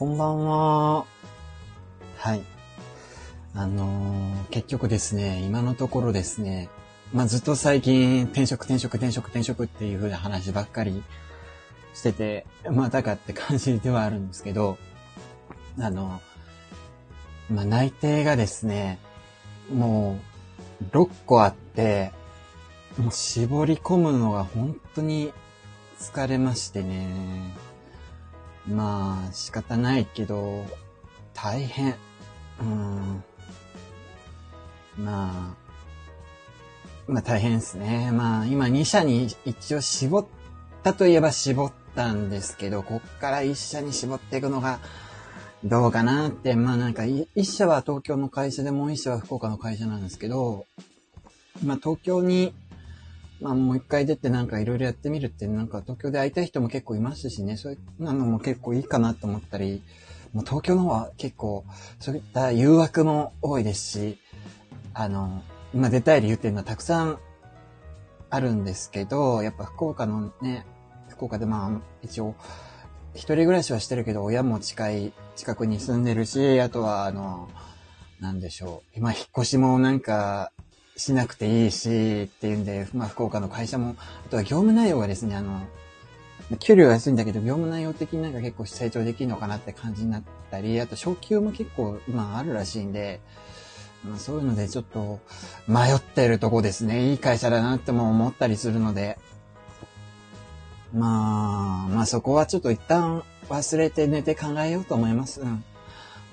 こんばんは。はい。あのー、結局ですね、今のところですね、まあ、ずっと最近、転職、転職、転職、転職っていう風な話ばっかりしてて、またかって感じではあるんですけど、あの、まあ、内定がですね、もう、6個あって、もう絞り込むのが本当に疲れましてね。まあ、仕方ないけど、大変。うん。まあ、まあ大変ですね。まあ今2社に一応絞ったといえば絞ったんですけど、こっから1社に絞っていくのがどうかなって、まあなんか1社は東京の会社でもう1社は福岡の会社なんですけど、まあ東京にまあもう一回出てなんかいろいろやってみるって、なんか東京で会いたい人も結構いますしね、そういうのも結構いいかなと思ったり、もう東京の方は結構そういった誘惑も多いですし、あの、今出たい理由っていうのはたくさんあるんですけど、やっぱ福岡のね、福岡でまあ一応一人暮らしはしてるけど親も近い、近くに住んでるし、あとはあの、なんでしょう。今引っ越しもなんかしなくていいし、っていうんで、まあ、福岡の会社も、あとは業務内容がですね、あの、給料は安いんだけど、業務内容的になんか結構成長できるのかなって感じになったり、あと昇給も結構、まあ、あるらしいんで、まあ、そういうのでちょっと迷ってるとこですね。いい会社だなっても思ったりするので、まあ、まあそこはちょっと一旦忘れて寝て考えようと思います。うん。も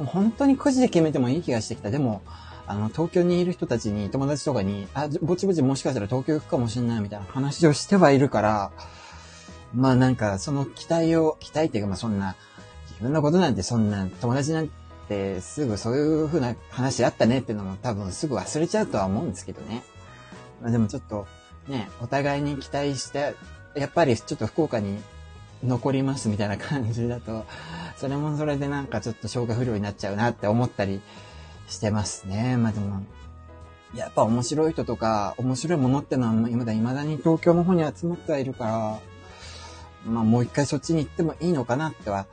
う本当に9時で決めてもいい気がしてきた。でも、あの、東京にいる人たちに、友達とかに、あ、ぼちぼちもしかしたら東京行くかもしれないみたいな話をしてはいるから、まあなんか、その期待を、期待っていうかまあそんな、自分のことなんてそんな、友達なんてすぐそういう風な話あったねっていうのも多分すぐ忘れちゃうとは思うんですけどね。まあでもちょっと、ね、お互いに期待して、やっぱりちょっと福岡に残りますみたいな感じだと、それもそれでなんかちょっと消化不良になっちゃうなって思ったりしてますね。まあでも、やっぱ面白い人とか、面白いものってのは、今だ、未だに東京の方に集まってはいるから、まあもう一回そっちに行ってもいいのかなっては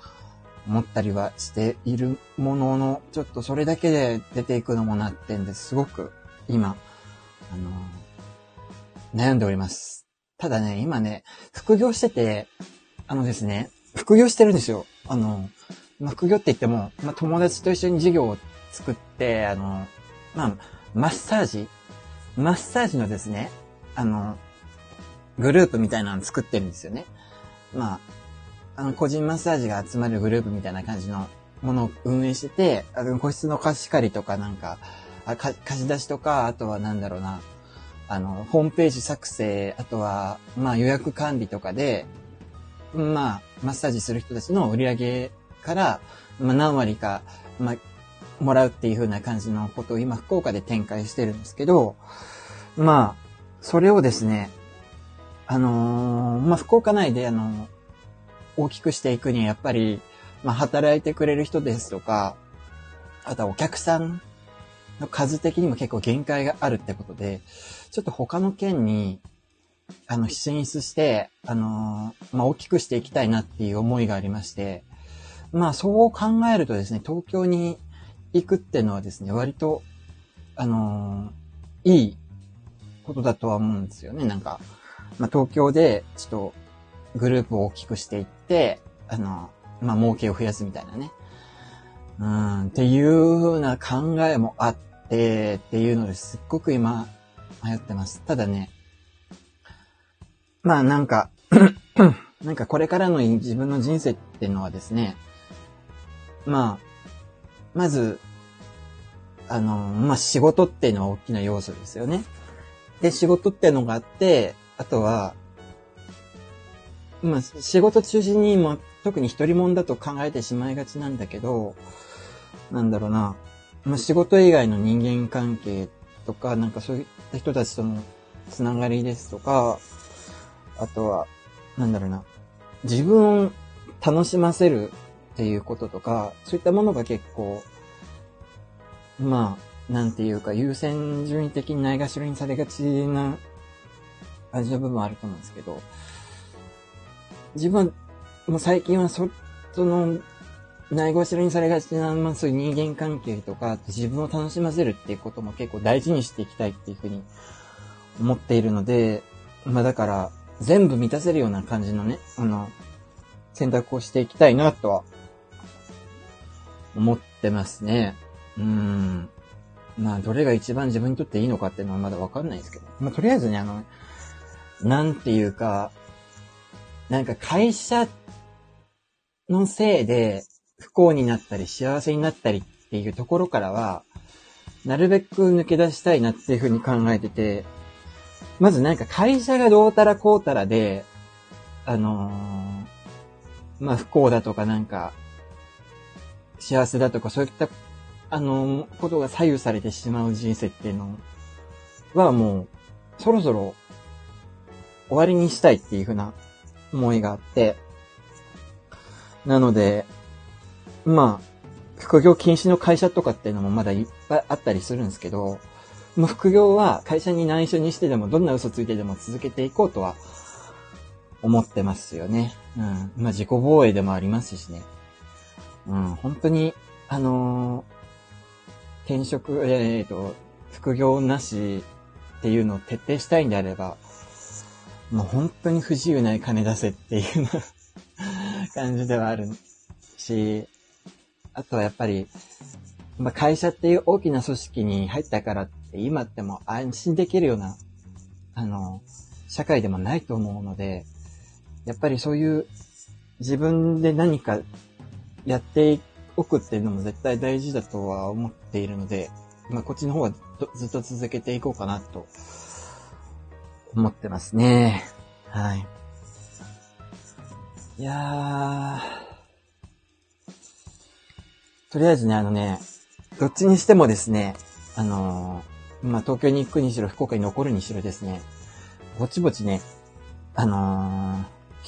思ったりはしているものの、ちょっとそれだけで出ていくのもなってんですごく今、あのー、悩んでおります。ただね、今ね、副業してて、あのですね、副業してるんですよ。あの、ま、副業って言っても、まあ、友達と一緒に授業を作って、あの、まあ、マッサージ？マッサージのですね、あの、グループみたいなの作ってるんですよね。まあ、あの、個人マッサージが集まるグループみたいな感じのものを運営してて、あの個室の貸し借りとかなんか、あ貸し出しとか、あとはなんだろうな、あの、ホームページ作成、あとは、まあ予約管理とかで、まあ、マッサージする人たちの売り上げから、まあ何割か、まあ、もらうっていう風な感じのことを今福岡で展開してるんですけど、まあ、それをですね、あのー、まあ、福岡内であの、大きくしていくにはやっぱり、まあ、働いてくれる人ですとか、あとはお客さんの数的にも結構限界があるってことで、ちょっと他の県に、あの、進出して、あのー、まあ、大きくしていきたいなっていう思いがありまして、まあ、そう考えるとですね、東京に行くっていうのはですね、割と、あのー、いいことだとは思うんですよね。なんか、まあ、東京で、ちょっと、グループを大きくしていって、あの、まあ、儲けを増やすみたいなね。うん、っていう風な考えもあって、っていうのですっごく今、迷ってます。ただね、まあなんか なんかこれからの自分の人生っていうのはですね、まあ、まず、あの、まあ、仕事っていうのは大きな要素ですよね。で、仕事っていうのがあって、あとは、まあ、仕事中心に、まあ、特に一人もんだと考えてしまいがちなんだけど、なんだろうな、まあ、仕事以外の人間関係とか、なんかそういった人たちとのつながりですとか、あとは、なんだろうな、自分を楽しませるっていうこととか、そういったものが結構、まあ、なんていうか、優先順位的にないがしろにされがちな味の部分あると思うんですけど、自分は、もう最近はそ、その、ないごしろにされがちな、まあそういう人間関係とか、自分を楽しませるっていうことも結構大事にしていきたいっていうふうに思っているので、まあだから、全部満たせるような感じのね、あの、選択をしていきたいなとは、思ってますね。うん。まあ、どれが一番自分にとっていいのかっていうのはまだわかんないですけど。まあ、とりあえずね、あの、なんていうか、なんか会社のせいで不幸になったり幸せになったりっていうところからは、なるべく抜け出したいなっていうふうに考えてて、まずなんか会社がどうたらこうたらで、あのー、まあ、不幸だとかなんか、幸せだとかそういった、あの、ことが左右されてしまう人生っていうのはもう、そろそろ終わりにしたいっていうふうな思いがあって、なので、まあ、副業禁止の会社とかっていうのもまだいっぱいあったりするんですけど、まあ、副業は会社に内緒にしてでも、どんな嘘ついてでも続けていこうとは思ってますよね。うん。まあ、自己防衛でもありますしね。うん、本当に、あのー、転職、えっ、ー、と、副業なしっていうのを徹底したいんであれば、もう本当に不自由ない金出せっていう感じではあるし、あとはやっぱり、まあ、会社っていう大きな組織に入ったからって今っても安心できるような、あの、社会でもないと思うので、やっぱりそういう自分で何かやっておくっていうのも絶対大事だとは思っているので、まあ、こっちの方はずっと続けていこうかなと思ってますね。はい。いやー、とりあえずね、あのね、どっちにしてもですね、あのー、まあ、東京に行くにしろ、福岡に残るにしろですね、ぼちぼちね、あのー、引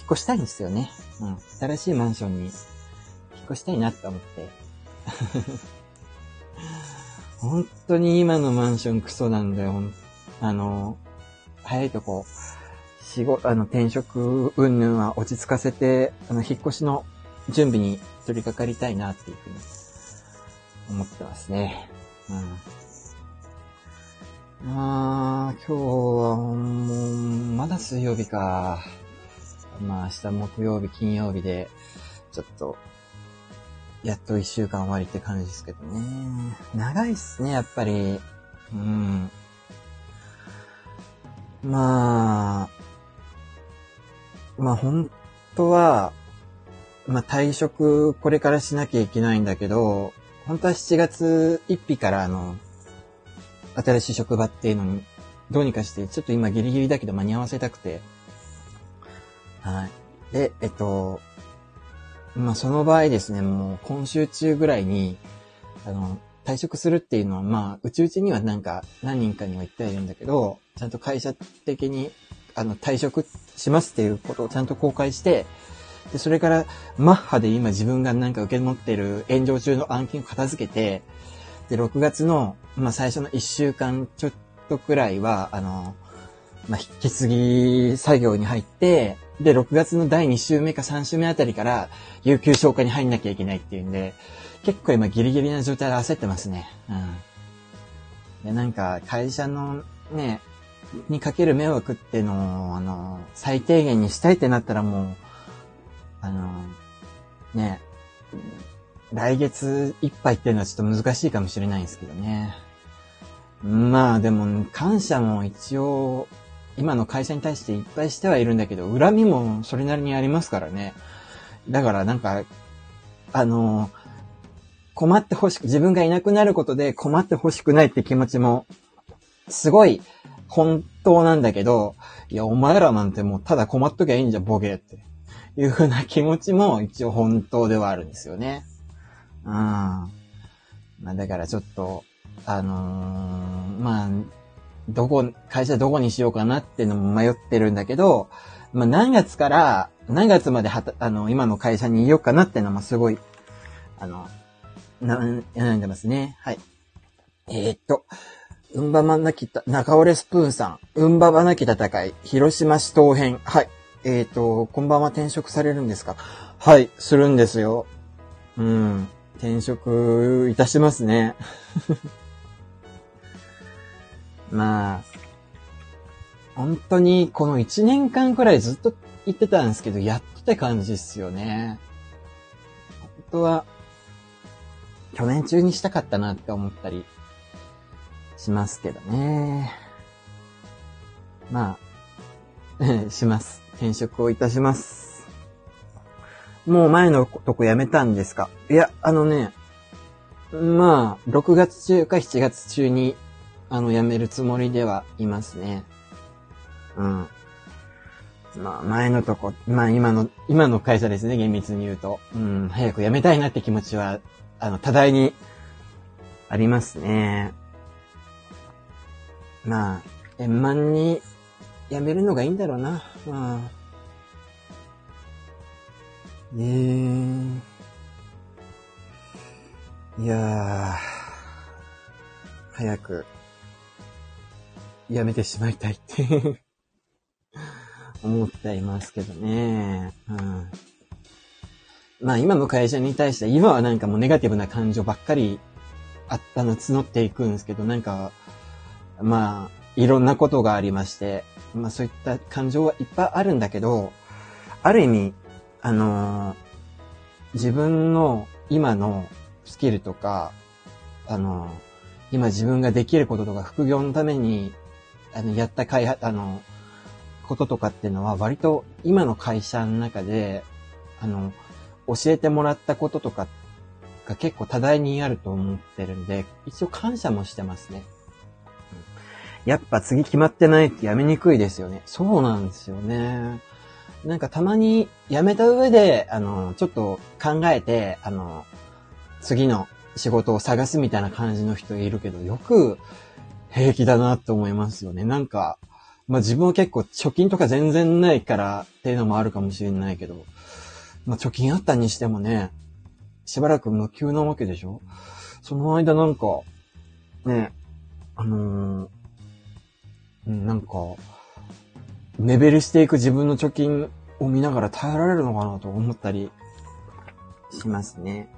っ越したいんですよね。うん。新しいマンションに越したいなって思って。本当に今のマンションクソなんだよ。あの、早いとこ、仕事、あの、転職云々は落ち着かせて、あの、引っ越しの準備に取り掛かりたいなっていうふうに思ってますね。うん。あー、今日はもう、まだ水曜日か。まあ明日木曜日、金曜日で、ちょっと、やっと一週間終わりって感じですけどね。長いっすね、やっぱり。うん。まあ、まあ本当は、まあ退職これからしなきゃいけないんだけど、本当は7月1日からあの、新しい職場っていうのにどうにかして、ちょっと今ギリギリだけど間に合わせたくて。はい。で、えっと、まあその場合ですね、もう今週中ぐらいに、あの、退職するっていうのは、まあ、うちうちにはなんか何人かには言ってはいるんだけど、ちゃんと会社的にあの、退職しますっていうことをちゃんと公開して、で、それから、マッハで今自分がなんか受け持ってる炎上中の案件を片付けて、で、6月の、まあ、最初の1週間ちょっとくらいは、あの、まあ、引き継ぎ作業に入って、で、6月の第2週目か3週目あたりから、有給消化に入んなきゃいけないっていうんで、結構今ギリギリな状態で焦ってますね。うん。で、なんか、会社のね、にかける迷惑ってのを、あの、最低限にしたいってなったらもう、あの、ね、来月いっぱいっていうのはちょっと難しいかもしれないんですけどね。まあでも、感謝も一応、今の会社に対していっぱいしてはいるんだけど、恨みもそれなりにありますからね。だからなんか、あの、困ってほしく、自分がいなくなることで困ってほしくないって気持ちも、すごい本当なんだけど、いや、お前らなんてもうただ困っときゃいいんじゃ、ボケって。いうふうな気持ちも一応本当ではあるんですよね。うん。まあだからちょっと、あのー、まあ、どこ、会社どこにしようかなっていうのも迷ってるんだけど、まあ何月から、何月まではた、あの、今の会社にいようかなっていうのもすごい、あの、な、悩んでますね。はい。えー、っと、うんばまなきた、中折れスプーンさん。うんばばなき戦い。広島市東編。はい。えっ、と、こんばんは転職されるんですか？はい、するんですよ。うん。転職いたしますね。まあ、本当にこの1年間くらいずっと言ってたんですけど、やっとって感じですよね。本当は、去年中にしたかったなって思ったりしますけどね。まあ、します。転職をいたします。もう前のとこ辞めたんですか？いや、あのね、まあ、6月中か7月中に、あの、辞めるつもりではいますね。うん。まあ、前のとこ、まあ今の、今の会社ですね、厳密に言うと。うん、早く辞めたいなって気持ちは、あの、多大にありますね。まあ、円満に辞めるのがいいんだろうな。まあ。ええー。いやー、早く、辞めてしまいたいって 思っていますけどね。うん。まあ今の会社に対して、今はなんかもうネガティブな感情ばっかりあったの募っていくんですけど、なんか、まあ、いろんなことがありまして、まあそういった感情はいっぱいあるんだけど、ある意味、あのー、自分の今のスキルとか、あのー、今自分ができることとか副業のために、あの、やった開発、あの、こととかっていうのは割と今の会社の中で、あの、教えてもらったこととかが結構多大にあると思ってるんで、一応感謝もしてますね。やっぱ次決まってないってやめにくいですよね。そうなんですよね。なんかたまに辞めた上で、あの、ちょっと考えて、あの、次の仕事を探すみたいな感じの人いるけど、よく平気だなって思いますよね。なんか、まあ自分は結構貯金とか全然ないからっていうのもあるかもしれないけど、まあ貯金あったにしてもね、しばらく無給なわけでしょ？その間なんか、ね、あのー、なんか、目減りしていく自分の貯金を見ながら耐えられるのかなと思ったりしますね。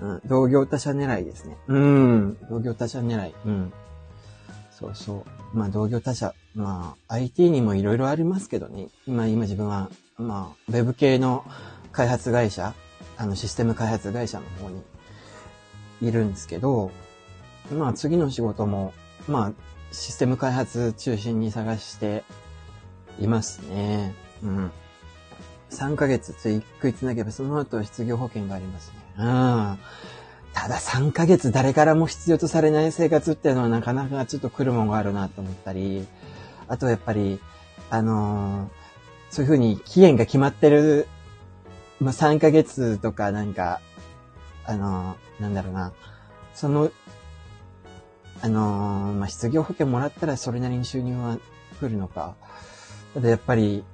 うん、同業他社狙いですね。うん、同業他社狙い。うん。そうそう。まあ、同業他社。まあ、IT にもいろいろありますけどね。今、今自分は、まあ、ウェブ系の開発会社、あの、システム開発会社の方にいるんですけど、まあ、次の仕事も、まあ、システム開発中心に探していますね。うん。3ヶ月つい食いつなげば、その後失業保険がありますね。うん。ただ3ヶ月誰からも必要とされない生活っていうのはなかなかちょっと来るもんがあるなと思ったり、あとやっぱり、あのー、そういうふうに期限が決まってる、まあ、3ヶ月とかなんか、あのー、なんだろうな、その、あのー、まあ、失業保険もらったらそれなりに収入は来るのか。ただやっぱり、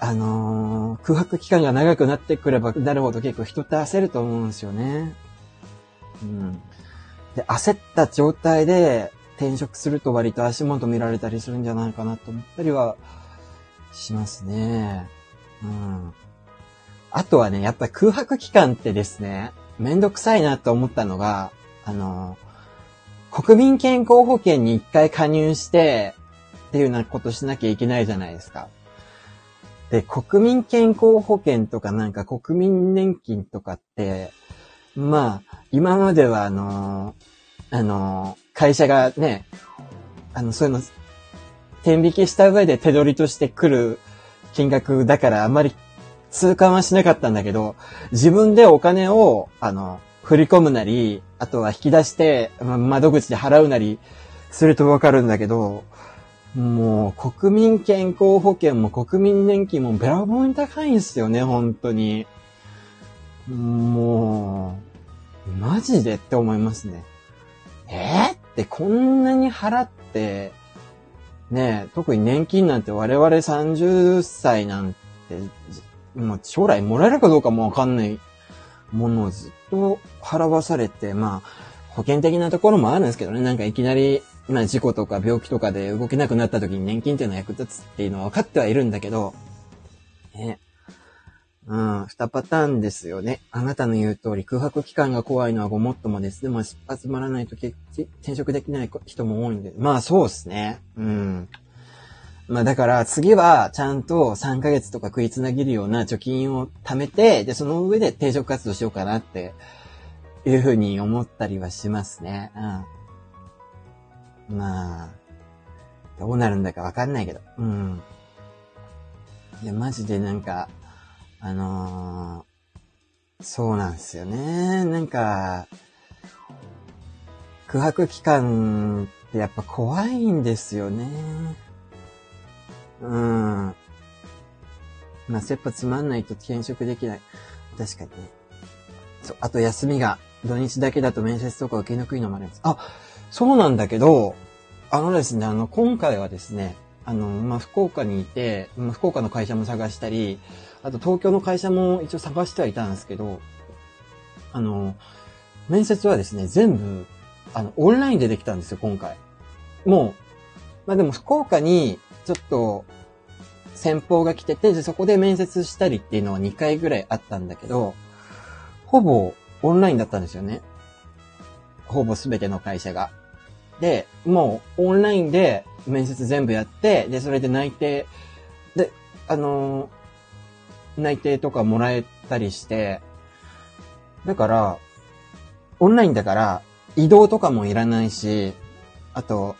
あの空白期間が長くなってくればなるほど結構人って焦ると思うんですよね。うん。で、焦った状態で転職すると割と足元見られたりするんじゃないかなと思ったりはしますね。うん。あとはね、やっぱ空白期間ってですね、めんどくさいなと思ったのが、あの、国民健康保険に一回加入して、っていうようなことしなきゃいけないじゃないですか。で、国民健康保険とかなんか国民年金とかって、まあ、今まではあのー、あのー、会社がね、あの、そういうの、天引きした上で手取りとして来る金額だからあまり痛感はしなかったんだけど、自分でお金を、あの、振り込むなり、あとは引き出して、ま、窓口で払うなりするとわかるんだけど、もう、国民健康保険も国民年金もべらぼうに高いんですよね、本当に。もう、マジでって思いますね。えー、ってこんなに払って、ね特に年金なんて我々30歳なんて、もう将来もらえるかどうかもわかんないものをずっと払わされて、まあ、保険的なところもあるんですけどね、なんかいきなり、まあ事故とか病気とかで動けなくなった時に年金っていうのは役立つっていうのは分かってはいるんだけど、ね。うん、二パターンですよね。あなたの言う通り、空白期間が怖いのはごもっともです。でも、集まらないと転職できない人も多いんで。まあ、そうですね。うん。まあだから次はちゃんと3ヶ月とか食いつなげるような貯金を貯めて、で、その上で転職活動しようかなっていうふうに思ったりはしますね。うん。まあ、どうなるんだかわかんないけど。うん。いや、マジでなんか、あのー、そうなんですよね。なんか、空白期間ってやっぱ怖いんですよね。うん。まあ、切羽つまんないと転職できない。確かにね。そう。あと、休みが土日だけだと面接とか受けにくいのもあります。あ、そうなんだけど、あのですね、あの、今回はですね、あの、まあ、福岡にいて、ま、福岡の会社も探したり、あと東京の会社も一応探してはいたんですけど、あの、面接はですね、全部、あの、オンラインでできたんですよ、今回。もう、まあ、でも福岡にちょっと、先方が来てて、そこで面接したりっていうのは2回ぐらいあったんだけど、ほぼオンラインだったんですよね。ほぼすべての会社が。で、もうオンラインで面接全部やって、で、それで内定、で、あのー、内定とかもらえたりして、だから、オンラインだから、移動とかもいらないし、あと、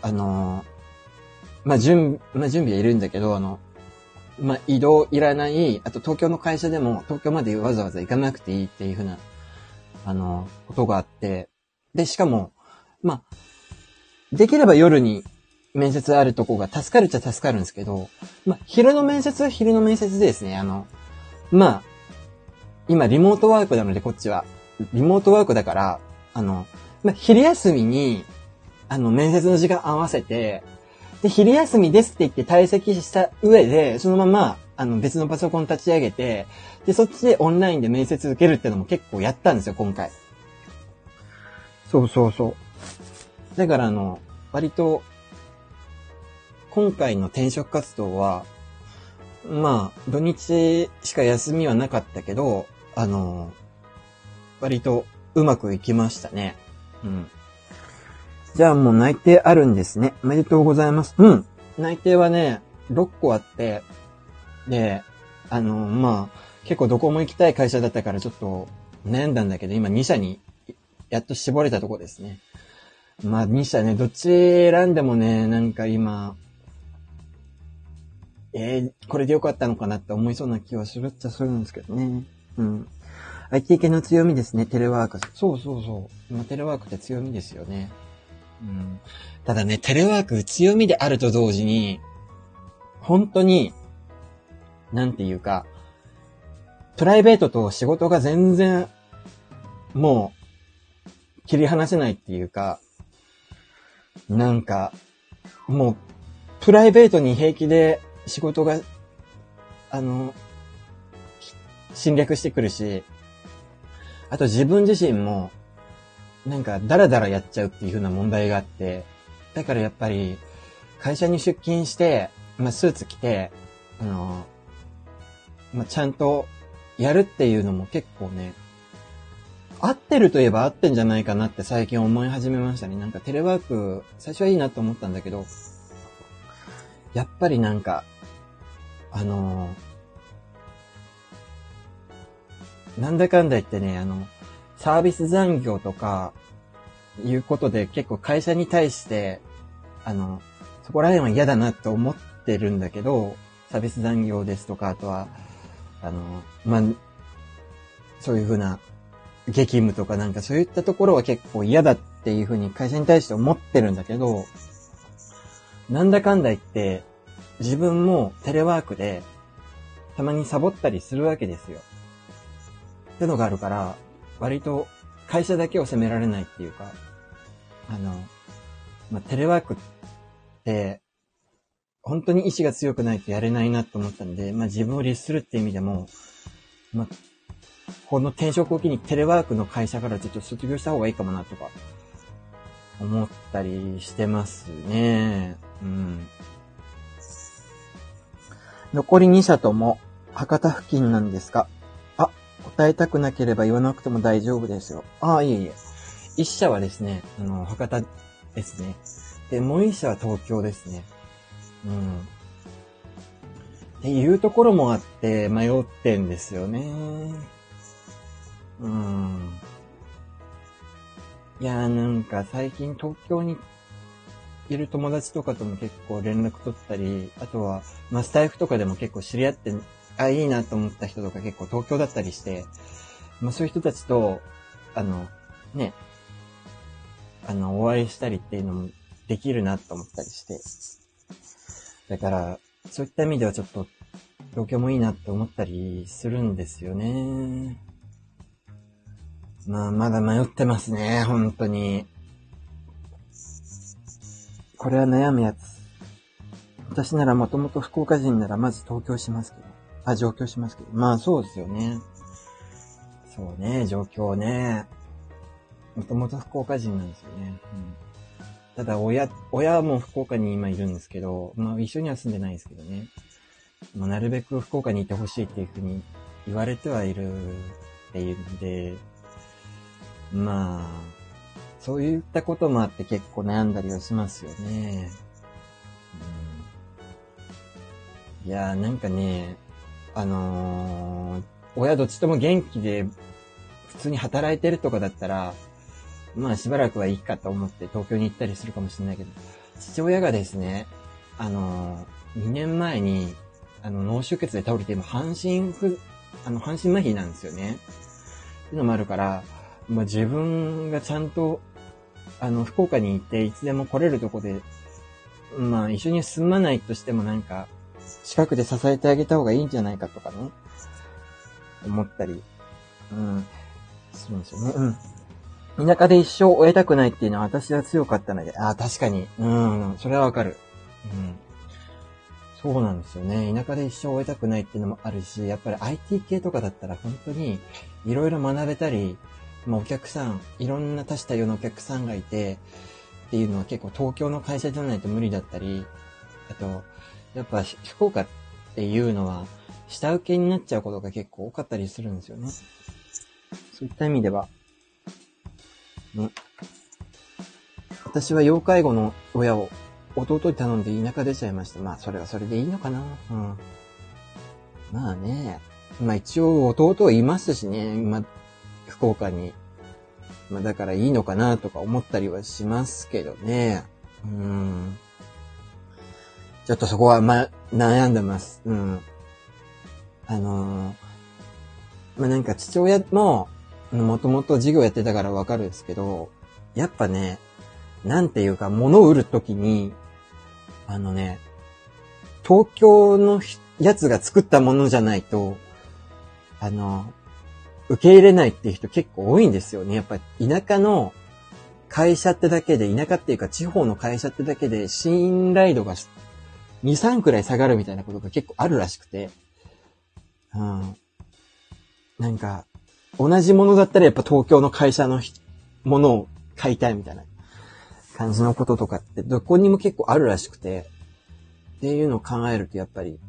あのーまあ、準、まあ、準備はいるんだけど、あの、まあ、移動いらない、あと東京の会社でも東京までわざわざ行かなくていいっていうふうな、あの、ことがあって、で、しかも、まあ、できれば夜に面接あるとこが助かるっちゃ助かるんですけど、まあ、昼の面接は昼の面接でですね、あの、まあ、今リモートワークなのでこっちは、リモートワークだから、あの、まあ、昼休みに、あの、面接の時間合わせて、で、昼休みですって言って退席した上で、そのまま、あの、別のパソコン立ち上げて、で、そっちでオンラインで面接受けるってのも結構やったんですよ、今回。そうそうそう。だからあの、割と、今回の転職活動は、まあ、土日しか休みはなかったけど、あの、割とうまくいきましたね。うん。じゃあもう内定あるんですね。おめでとうございます。うん。内定はね、6個あって、で、あの、まあ、結構どこも行きたい会社だったからちょっと悩んだんだけど、今2社にやっと絞れたとこですね。まあ2社ね、どっち選んでもね、なんか今、えー、これでよかったのかなって思いそうな気はするっちゃするんですけどね。うん。IT 系の強みですね、テレワーク。そうそうそう。まあ、テレワークって強みですよね。うん。ただね、テレワーク強みであると同時に、本当に、なんていうか、プライベートと仕事が全然、もう、切り離せないっていうか、なんか、もう、プライベートに平気で仕事が、あの、侵略してくるし、あと自分自身も、なんか、だらだらやっちゃうっていう風な問題があって、だからやっぱり、会社に出勤して、まあ、スーツ着て、あの、まあ、ちゃんとやるっていうのも結構ね、合ってるといえば合ってんじゃないかなって最近思い始めましたね。なんかテレワーク、最初はいいなと思ったんだけど、やっぱりなんか、あのなんだかんだ言ってね、あの、サービス残業とか、いうことで結構会社に対して、あの、そこら辺は嫌だなって思ってるんだけど、サービス残業ですとか、あとは、あの、まあ、そういうふうな激務とかなんかそういったところは結構嫌だっていうふうに会社に対して思ってるんだけど、なんだかんだ言って、自分もテレワークでたまにサボったりするわけですよ。ってのがあるから、割と会社だけを責められないっていうか、あの、まあ、テレワークって、本当に意志が強くないとやれないなと思ったんで、まあ、自分を律するって意味でも、まあ、この転職を機にテレワークの会社からちょっと卒業した方がいいかもなとか、思ったりしてますね。うん。残り2社とも、博多付近なんですかあ、答えたくなければ言わなくても大丈夫ですよ。ああ、いえいえ。一社はですね、あの、博多ですね。で、もう一社は東京ですね。うん。っていうところもあって迷ってんですよね。うん。いやーなんか最近東京にいる友達とかとも結構連絡取ったり、あとは、まあ、スタイフとかでも結構知り合って、あ、いいなと思った人とか結構東京だったりして、まあ、そういう人たちと、あの、ね、あの、お会いしたりっていうのもできるなと思ったりして。だから、そういった意味ではちょっと、東京もいいなって思ったりするんですよね。まあ、まだ迷ってますね、本当に。これは悩むやつ。私ならもともと福岡人ならまず東京しますけど。あ、上京しますけど。まあそうですよね。そうね、上京ね。もともと福岡人なんですよね。うん、ただ、親、親も福岡に今いるんですけど、まあ一緒には住んでないですけどね。まあ、なるべく福岡にいてほしいっていうふうに言われてはいるっていうんで、まあ、そういったこともあって結構悩んだりはしますよね。うん、いやーなんかね、あのー、親どっちとも元気で普通に働いてるとかだったら、まあしばらくはいいかと思って東京に行ったりするかもしれないけど、父親がですね、あのー、2年前に、あの、脳出血で倒れて、今、半身不、あの、半身麻痺なんですよね。っていうのもあるから、まあ、自分がちゃんとあの、福岡に行っていつでも来れるとこで、まあ一緒に住まないとしてもなんか、近くで支えてあげた方がいいんじゃないかとかね、思ったり、うん、するんですよね。うん。田舎で一生終えたくないっていうのは私は強かったので、ああ、確かに、うん、それはわかる。うん。そうなんですよね。田舎で一生終えたくないっていうのもあるし、やっぱり IT 系とかだったら本当にいろいろ学べたり、まあ、お客さん、いろんな多種多様なお客さんがいて、っていうのは結構東京の会社じゃないと無理だったり、あと、やっぱ福岡っていうのは、下請けになっちゃうことが結構多かったりするんですよね。そういった意味では、ね。私は要介護の親を弟に頼んで田舎出ちゃいました。まあ、それはそれでいいのかな。うん。まあね。まあ一応弟いますしね。ま、福岡に。まあだからいいのかなとか思ったりはしますけどね。うん。ちょっとそこはま、悩んでます。うん。あのー、まあなんか父親も、もともと授業やってたからわかるんですけど、やっぱね、なんていうか、物を売るときに、あのね、東京のやつが作ったものじゃないと、あの、受け入れないっていう人結構多いんですよね。やっぱり田舎の会社ってだけで、田舎っていうか地方の会社ってだけで信頼度が2、3くらい下がるみたいなことが結構あるらしくて。うん。なんか、同じものだったらやっぱ東京の会社のものを買いたいみたいな感じのこととかってどこにも結構あるらしくて。っていうのを考えるとやっぱり、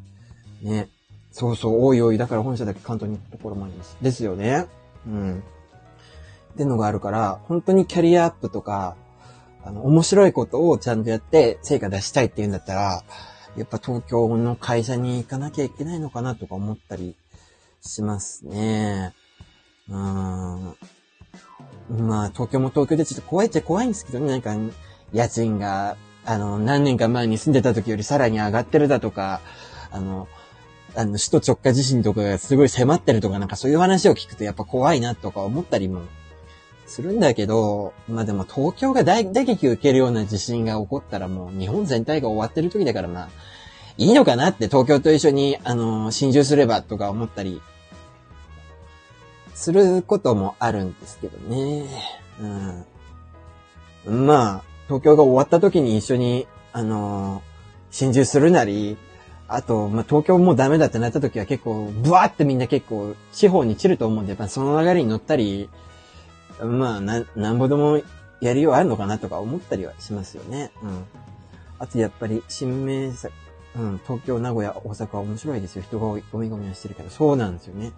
ね、そうそう、おいおい、だから本社だけ関東に行くところもあります。ですよね。うん。ってのがあるから、本当にキャリアアップとか、あの、面白いことをちゃんとやって成果出したいって言うんだったら、やっぱ東京の会社に行かなきゃいけないのかなとか思ったりしますね。うん。まあ、東京も東京でちょっと怖いっちゃ怖いんですけどね、なんか、家賃が、あの、何年か前に住んでた時よりさらに上がってるだとか、あの、あの、首都直下地震とかがすごい迫ってるとかなんかそういう話を聞くとやっぱ怖いなとか思ったりもするんだけど、まあでも東京が大打撃受けるような地震が起こったらもう日本全体が終わってる時だからまあ、いいのかなって東京と一緒に、あの、心中すればとか思ったり、することもあるんですけどね。うん。まあ、東京が終わった時に一緒に、あの、心中するなり、あと、まあ、東京もうダメだってなった時は結構、ブワーってみんな結構、地方に散ると思うんで、やっぱその流れに乗ったり、まあ、な、なんぼでもやりようあるのかなとか思ったりはしますよね。うん。あと、やっぱり、新名作、うん、東京、名古屋、大阪は面白いですよ。人がゴミゴミはしてるけど、そうなんですよね。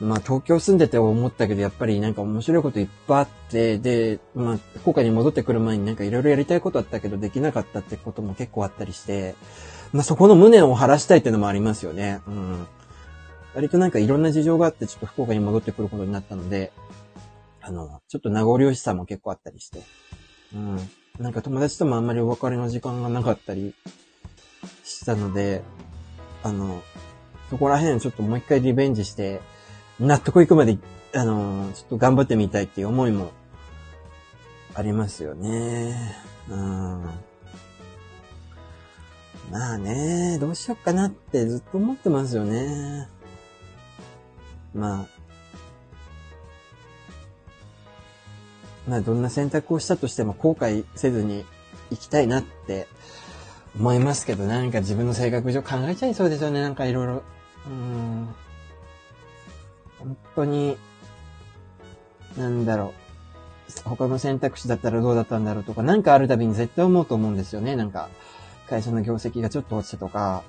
まあ、東京住んでて思ったけど、やっぱりなんか面白いこといっぱいあって、で、まあ、福岡に戻ってくる前になんかいろいろやりたいことあったけど、できなかったってことも結構あったりして、まあ、そこの無念を晴らしたいっていうのもありますよね。うん。割となんかいろんな事情があって、ちょっと福岡に戻ってくることになったので、あの、ちょっと名残惜しさも結構あったりして。うん。なんか友達ともあんまりお別れの時間がなかったりしたので、あの、そこら辺ちょっともう一回リベンジして、納得いくまで、あの、ちょっと頑張ってみたいっていう思いもありますよね。うん。まあね、どうしよっかなってずっと思ってますよね。まあ、まあどんな選択をしたとしても後悔せずに行きたいなって思いますけど、なんか自分の性格上考えちゃいそうですよね、なんかいろいろ。うん。本当に、なんだろう。他の選択肢だったらどうだったんだろうとか、なんかあるたびに絶対思うと思うんですよね。なんか、会社の業績がちょっと落ちたとか、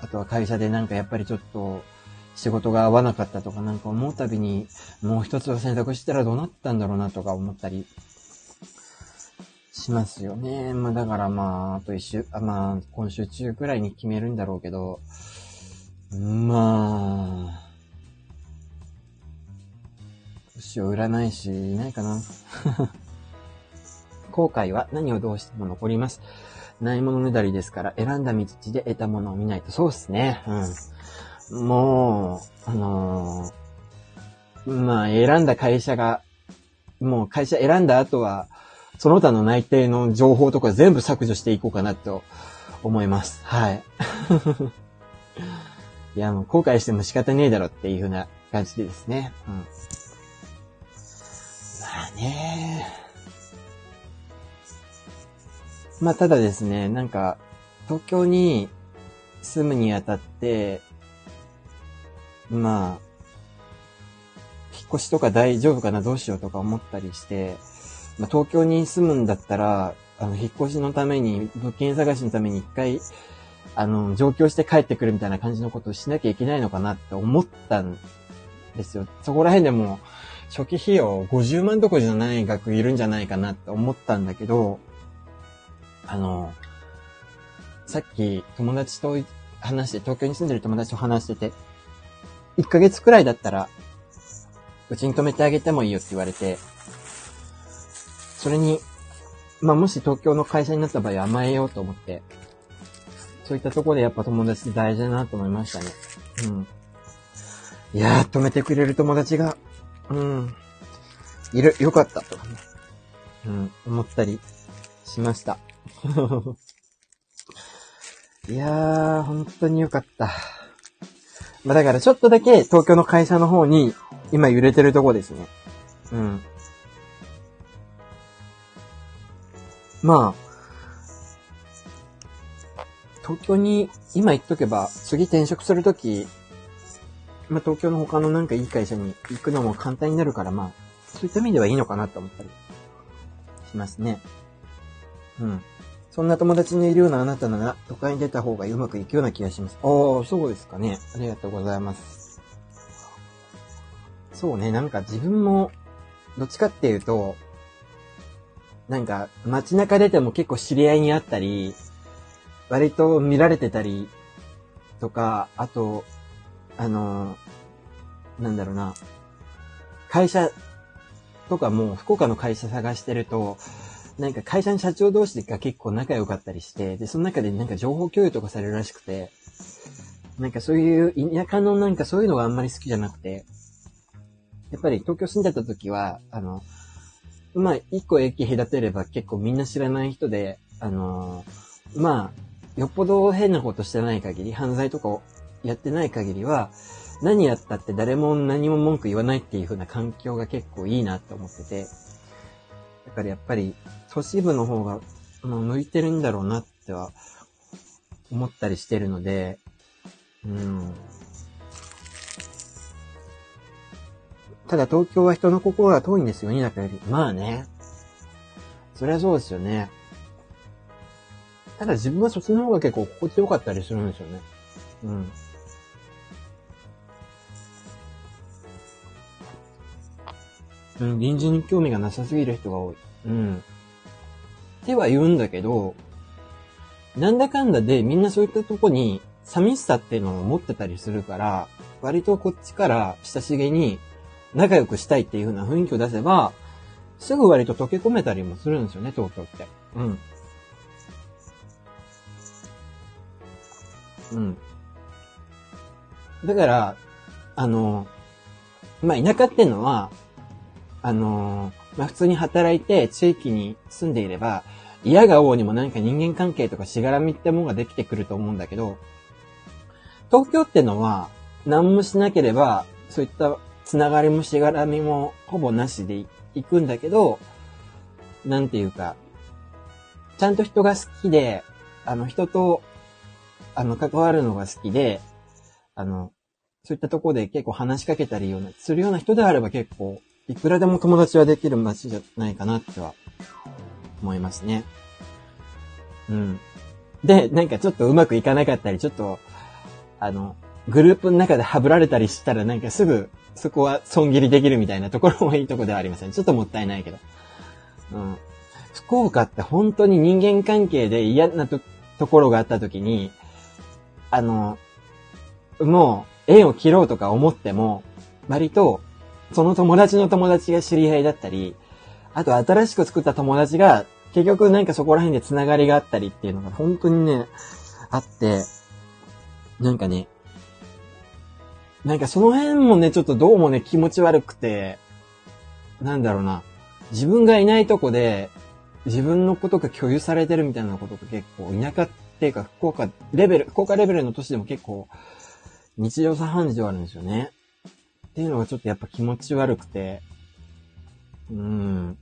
あとは会社でなんかやっぱりちょっと仕事が合わなかったとかなんか思うたびに、もう一つを選択したらどうなったんだろうなとか思ったりしますよね。まあだからまあ、あと一週、あまあ、今週中くらいに決めるんだろうけど、まあ、どうしよう、占い師いないかな。後悔は何をどうしても残ります。ないものねだりですから、選んだ道で得たものを見ないと。そうっすね。うん。もう、あのー、まあ、選んだ会社が、もう会社選んだ後は、その他の内定の情報とか全部削除していこうかなと思います。はい。いや、もう後悔しても仕方ねえだろっていう風な感じでですね。うん。まあねまあ、ただですね、なんか、東京に住むにあたって、まあ、引っ越しとか大丈夫かな、どうしようとか思ったりして、まあ、東京に住むんだったら、あの、引っ越しのために、物件探しのために一回、あの、上京して帰ってくるみたいな感じのことをしなきゃいけないのかなって思ったんですよ。そこら辺でも、初期費用50万どころじゃない額いるんじゃないかなって思ったんだけど、あの、さっき友達と話して、東京に住んでる友達と話してて、1ヶ月くらいだったら、うちに泊めてあげてもいいよって言われて、それに、まあ、もし東京の会社になった場合甘えようと思って、そういったところでやっぱ友達って大事だなと思いましたね。うん。いやー、止めてくれる友達が、うん、いる、よかったとかね、うん、思ったりしました。いやー、本当によかった。まあだからちょっとだけ東京の会社の方に今揺れてるとこですね。うん。まあ、東京に今行っとけば、次転職するとき、まあ東京の他のなんかいい会社に行くのも簡単になるから、まあ、そういった意味ではいいのかなって思ったりしますね。うん。そんな友達にいるようなあなたなら、都会に出た方がうまくいくような気がします。おー、そうですかね。ありがとうございます。そうね、なんか自分も、どっちかっていうと、なんか街中出ても結構知り合いに会ったり、割と見られてたりとか、あと、あの、なんだろうな、会社とかも福岡の会社探してると、なんか会社の社長同士が結構仲良かったりして、で、その中でなんか情報共有とかされるらしくて、なんかそういう田舎のなんかそういうのがあんまり好きじゃなくて、やっぱり東京住んでた時は、あの、まあ、一個駅隔てれば結構みんな知らない人で、あのまあ、よっぽど変なことしてない限り、犯罪とかをやってない限りは、何やったって誰も何も文句言わないっていう風な環境が結構いいなって思ってて、だからやっぱり都市部の方が、まあ、向いてるんだろうなっては思ったりしてるので、うん。ただ東京は人の心が遠いんですよね、だかより。まあね。そりゃそうですよね。ただ自分はそっちの方が結構心地よかったりするんですよね。うん。うん、臨時に興味がなさすぎる人が多い。うん。っては言うんだけど、なんだかんだでみんなそういったとこに寂しさっていうのを持ってたりするから、割とこっちから親しげに仲良くしたいっていう風な雰囲気を出せば、すぐ割と溶け込めたりもするんですよね、東京って。うん。うん。だから、あの、まあ、田舎ってのは、あのまあ、普通に働いて地域に住んでいれば、嫌が王にも何か人間関係とかしがらみってものができてくると思うんだけど、東京ってのは、何もしなければ、そういったつながりもしがらみもほぼなしで行くんだけど、なんていうか、ちゃんと人が好きで、あの、人と、あの、関わるのが好きで、あの、そういったところで結構話しかけたり、するような人であれば結構、いくらでも友達はできる街じゃないかなっては思いますね。うん。で、なんかちょっとうまくいかなかったり、ちょっと、あの、グループの中でハブられたりしたらなんかすぐ、そこは損切りできるみたいなところもいいとこではありません。ちょっともったいないけど。うん。福岡って本当に人間関係で嫌なところがあった時に、あの、もう縁を切ろうとか思っても、割とその友達の友達が知り合いだったり、あと新しく作った友達が、結局なんかそこら辺で繋がりがあったりっていうのが本当にね、あって、なんかね、なんかその辺もね、ちょっとどうもね、気持ち悪くて、なんだろうな、自分がいないとこで、自分のことが共有されてるみたいなことが結構、田舎っていうか、福岡レベル、福岡レベルの都市でも結構、日常茶飯事はあるんですよね。っていうのがちょっとやっぱ気持ち悪くて、うん。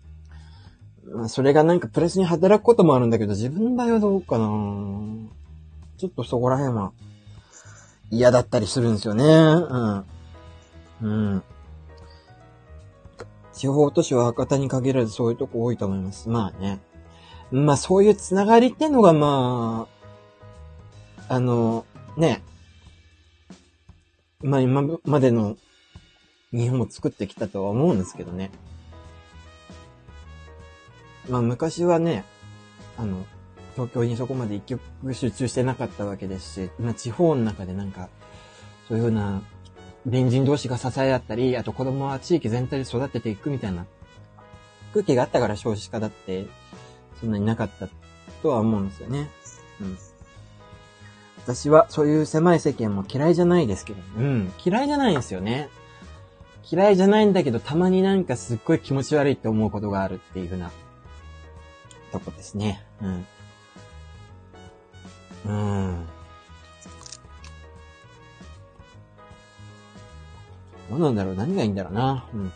まあ、それがなんかプレスに働くこともあるんだけど、自分の場合はどうかなちょっとそこら辺は嫌だったりするんですよね。うん。うん。地方都市は博多に限らずそういうとこ多いと思います。まあね。まあそういうつながりってのがまあ、あの、ね。まあ今までの日本も作ってきたとは思うんですけどね。まあ昔はね、あの、東京にそこまで一極集中してなかったわけですし、まあ地方の中でなんか、そういうふうな隣人同士が支え合ったり、あと子供は地域全体で育てていくみたいな空気があったから少子化だってそんなになかったとは思うんですよね。うん。私はそういう狭い世間も嫌いじゃないですけど、うん、嫌いじゃないんですよね。嫌いじゃないんだけど、たまになんかすっごい気持ち悪いって思うことがあるっていう風な、とこですね。うん。うん。どうなんだろう？何がいいんだろうな？うん。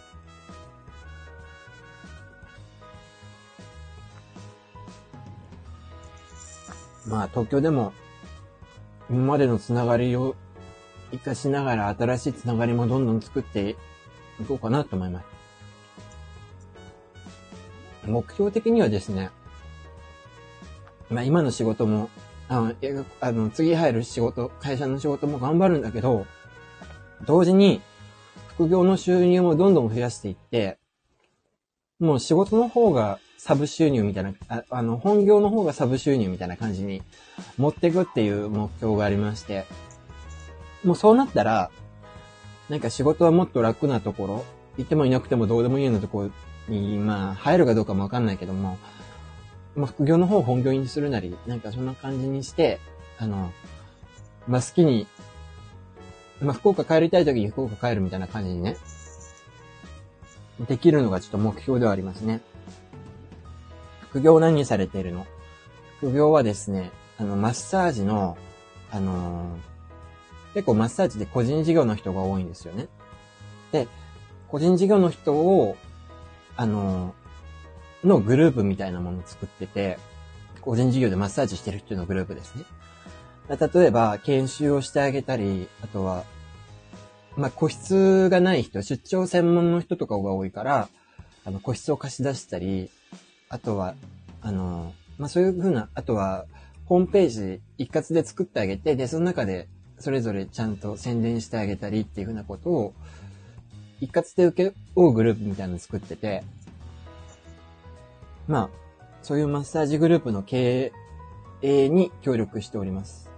まあ、東京でも、今までのつながりを活かしながら新しいつながりもどんどん作っていこうかなと思います。目標的にはですね、まあ今の仕事も、あの、あの次入る仕事、会社の仕事も頑張るんだけど、同時に副業の収入もどんどん増やしていって、もう仕事の方がサブ収入みたいな、ああの、本業の方がサブ収入みたいな感じに持っていくっていう目標がありまして、もうそうなったら、なんか仕事はもっと楽なところ、いてもいなくてもどうでもいいようなところに、まあ、入るかどうかもわかんないけども、まあ、副業の方を本業にするなり、なんかそんな感じにして、あの、まあ、好きに、まあ、福岡帰りたい時に福岡帰るみたいな感じにね、できるのがちょっと目標ではありますね。副業何されているの？副業はですね、あの、マッサージの、あのー結構マッサージで個人事業の人が多いんですよね。で、個人事業の人を、あの、のグループみたいなものを作ってて、個人事業でマッサージしてる人のグループですね。例えば、研修をしてあげたり、あとは、まあ、個室がない人、出張専門の人とかが多いから、あの、個室を貸し出したり、あとは、あの、まあ、そういうふうな、あとは、ホームページ一括で作ってあげて、で、その中でそれぞれちゃんと宣伝してあげたりっていうふうなことを、一括で受け負うグループみたいなの作ってて、まあ、そういうマッサージグループの経営に協力しております。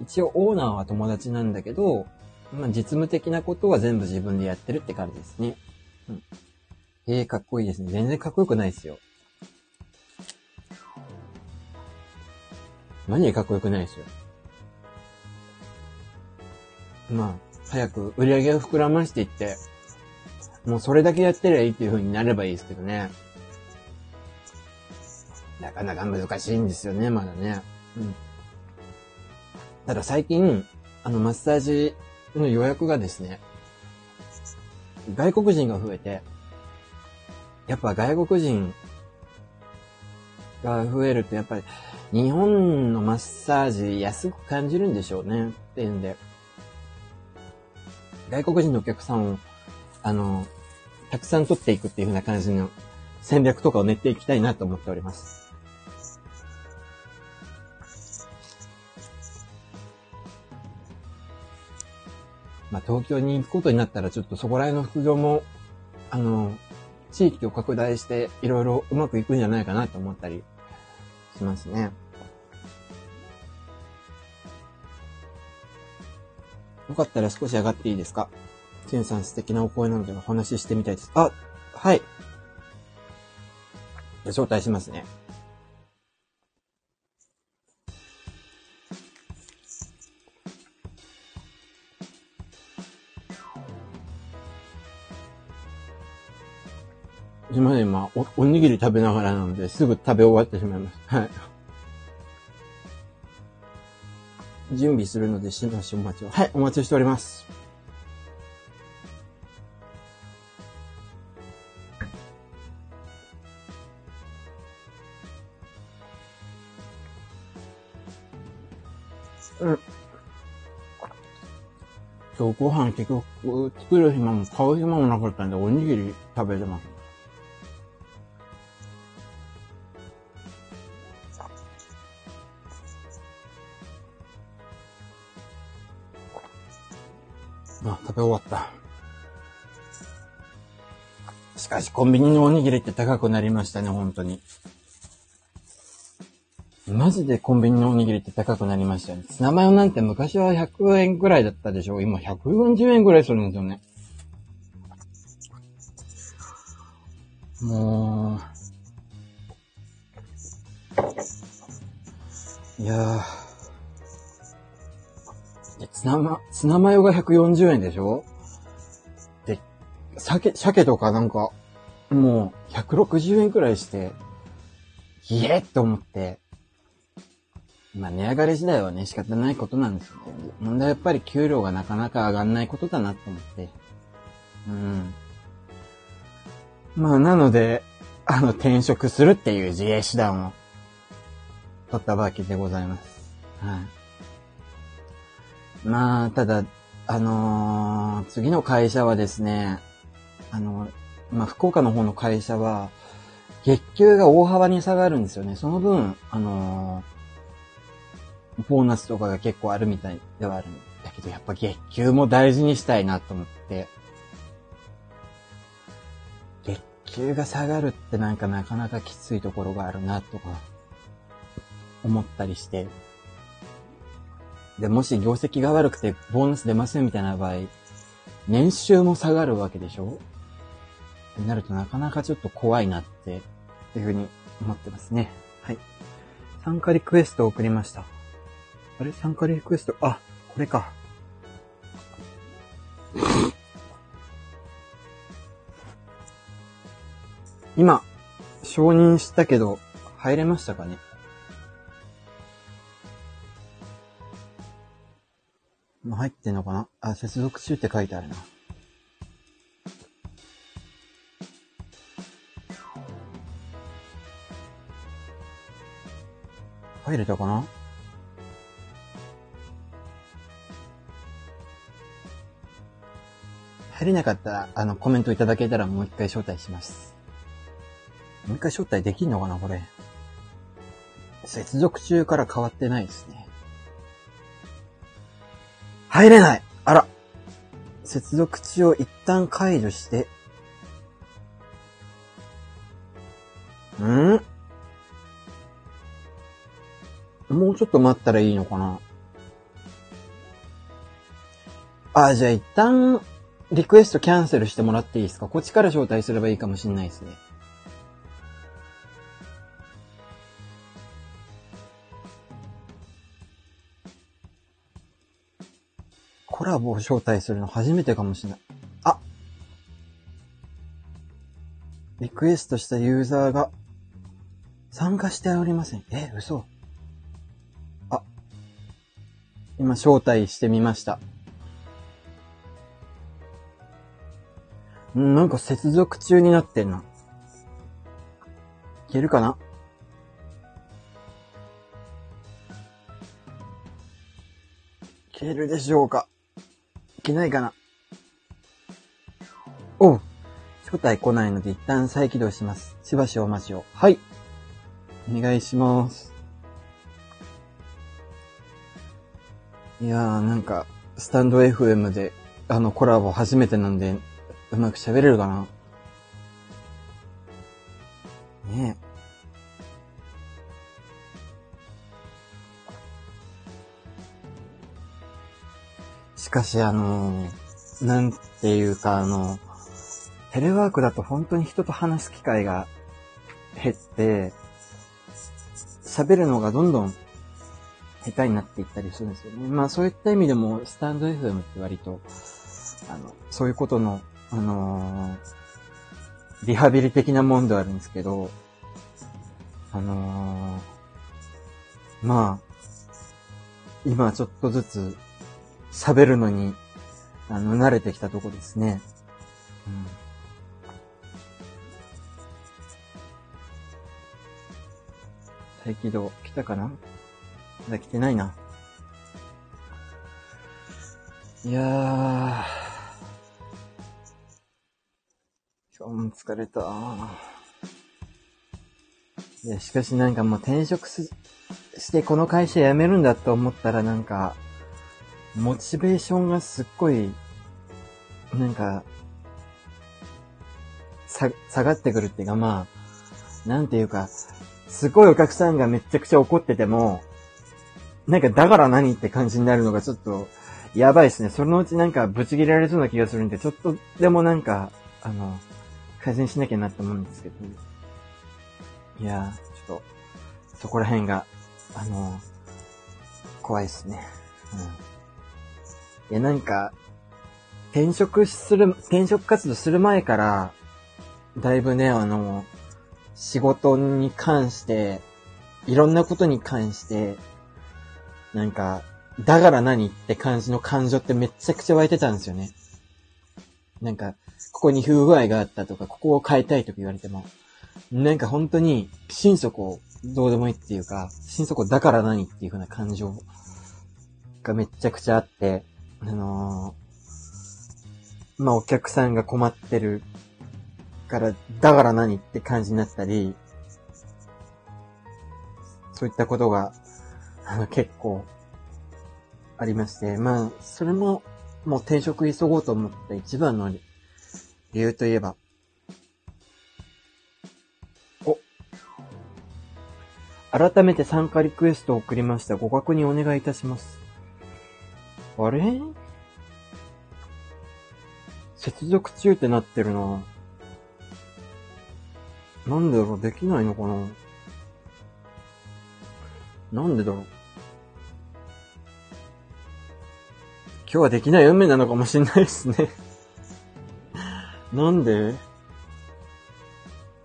一応オーナーは友達なんだけど、まあ実務的なことは全部自分でやってるって感じですね。うん。ええー、かっこいいですね。全然かっこよくないですよ。何がかっこよくないですよ。まあ、早く売り上げを膨らましていって、もうそれだけやってりゃいいっていう風になればいいですけどね。なかなか難しいんですよね、まだね。うん。ただ最近、あの、マッサージの予約がですね、外国人が増えて、やっぱ外国人が増えると、やっぱり日本のマッサージ安く感じるんでしょうね、っていうんで。外国人のお客さんを、あの、たくさん取っていくっていう風な感じの戦略とかを練っていきたいなと思っております。まあ、東京に行くことになったら、ちょっとそこら辺の副業も、あの、地域を拡大して、いろいろうまくいくんじゃないかなと思ったりしますね。よかったら少し上がっていいですか？チェンさん素敵なお声なのでお話ししてみたいです。あ、はい。招待しますね。すみません、今お、おにぎり食べながらなので、すぐ食べ終わってしまいます。はい。準備するので、しばしお待ちを。はい、お待ちしております。うん。今日ご飯結局作る暇も買う暇もなかったんで、おにぎり食べてます。コンビニのおにぎりって高くなりましたね、本当に。マジでコンビニのおにぎりって高くなりましたよね。ツナマヨなんて昔は100円くらいだったでしょ今140円くらいするんですよね。もう、いやー。ツナマ、ツナマヨが140円でしょで、鮭、鮭とかなんか、もう160円くらいして、いえって思って、まあ値上がり時代はね、仕方ないことなんですよね。問題はやっぱり給料がなかなか上がんないことだなと思って。うん。まあなので、あの転職するっていう自衛手段を取ったわけでございます。はい。まあ、ただ、あのー、次の会社はですね、あの、まあ、福岡の方の会社は、月給が大幅に下がるんですよね。その分、あのー、ボーナスとかが結構あるみたいではあるんだけど、やっぱ月給も大事にしたいなと思って、月給が下がるってなんかなかなかきついところがあるなとか、思ったりして、で、もし業績が悪くてボーナス出ませんみたいな場合、年収も下がるわけでしょ？ってなるとなかなかちょっと怖いなって、っていうふうに思ってますね。はい。参加リクエストを送りました。あれ？参加リクエスト、あ、これか。今、承認したけど、入れましたかね？もう入ってんのかな？あ、接続中って書いてあるな。入れたかな？入れなかったら、あの、コメントいただけたらもう一回招待します。もう一回招待できんのかなこれ？接続中から変わってないですね。入れないあら接続中を一旦解除して、もうちょっと待ったらいいのかなあ、じゃあ一旦、リクエストキャンセルしてもらっていいですか？こっちから招待すればいいかもしんないですね。コラボを招待するの初めてかもしれない。あリクエストしたユーザーが参加しておりません。え、嘘今招待してみました。んなんか接続中になってんな。いけるかな？いけるでしょうか？いけないかな？おう。招待来ないので一旦再起動します。しばしお待ちを。はい。お願いします。いやー、なんか、スタンド FM で、あの、コラボ初めてなんで、うまく喋れるかな？ねえ。しかし、あのー、なんていうか、あの、テレワークだと本当に人と話す機会が減って、喋るのがどんどん下手になっていったりするんですよね。まあそういった意味でも、スタンド FM って割と、あの、そういうことの、あのー、リハビリ的なもんではあるんですけど、あのー、まあ、今ちょっとずつ喋るのに、あの、慣れてきたとこですね。うん。再起動来たかな？まだ来てないな。いやー。今日も疲れた。いや、しかしなんかもう転職してこの会社辞めるんだと思ったらなんか、モチベーションがすっごい、なんか、さ、下がってくるっていうかまあ、なんていうか、すごいお客さんがめちゃくちゃ怒ってても、なんかだから何って感じになるのがちょっと、やばいですね。そのうちなんかブチ切られそうな気がするんで、ちょっとでもなんか、あの、改善しなきゃなって思うんですけど。いやー、ちょっと、そこら辺が、あの、怖いですね。うん。いや、なんか、転職する、転職活動する前から、だいぶね、あの、仕事に関して、いろんなことに関して、なんか、だから何って感じの感情ってめちゃくちゃ湧いてたんですよね。なんか、ここに不具合があったとか、ここを変えたいとか言われても、なんか本当に、心底どうでもいいっていうか、心底だから何っていう風な感情がめちゃくちゃあって、あのー、まあ、お客さんが困ってるから、だから何って感じになったり、そういったことが、あの、結構、ありまして、まあ、それも、もう転職急ごうと思った一番の理由といえば、お、改めて参加リクエストを送りました。ご確認お願いいたします。あれ？接続中ってなってるな。なんでだろう？できないのかな？なんでだろう？今日はできない運命なのかもしれないですね。なんで？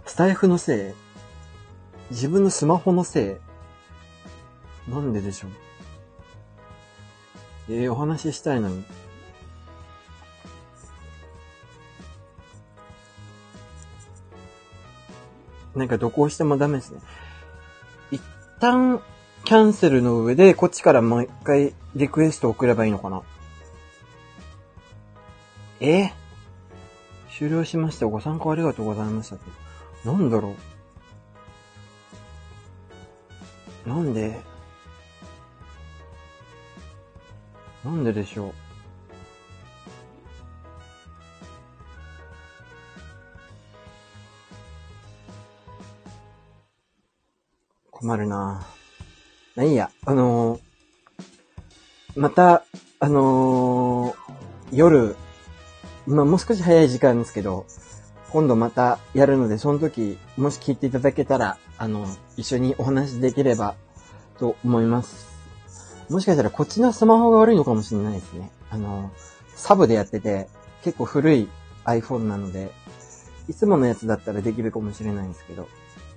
スタイフのせい？自分のスマホのせい？なんででしょう？ええー、お話ししたいのに。なんかどこをしてもダメですね。一旦キャンセルの上で、こっちからもう一回リクエスト送ればいいのかな？え、終了しました。ご参加ありがとうございました。なんだろう？なんで？なんででしょう？困るなぁ。まあいいや、あのー、また、あのー、夜、まあもう少し早い時間ですけど、今度またやるので、その時、もし聞いていただけたら、あの、一緒にお話できればと思います。もしかしたらこっちのスマホが悪いのかもしれないですね。あの、サブでやってて、結構古い iPhone なので、いつものやつだったらできるかもしれないんですけど、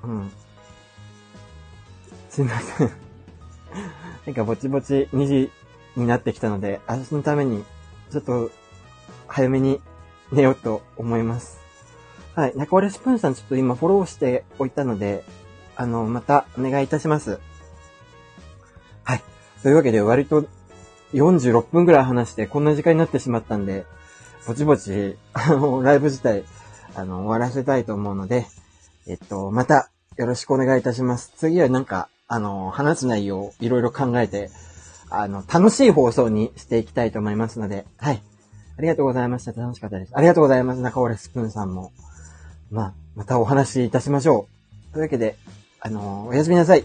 うん。すいません。なんかぼちぼち2時になってきたので、私のために、ちょっと、早めに寝ようと思います。はい。中折スプーンさんちょっと今フォローしておいたので、あの、またお願いいたします。はい。というわけで割と46分くらい話してこんな時間になってしまったんで、ぼちぼち、あの、ライブ自体、あの、終わらせたいと思うので、えっと、またよろしくお願いいたします。次はなんか、あの、話す内容をいろいろ考えて、あの、楽しい放送にしていきたいと思いますので、はい。ありがとうございました。楽しかったです。ありがとうございます。中折スプーンさんも。まあ、またお話しいたしましょう。というわけで、あのー、おやすみなさい。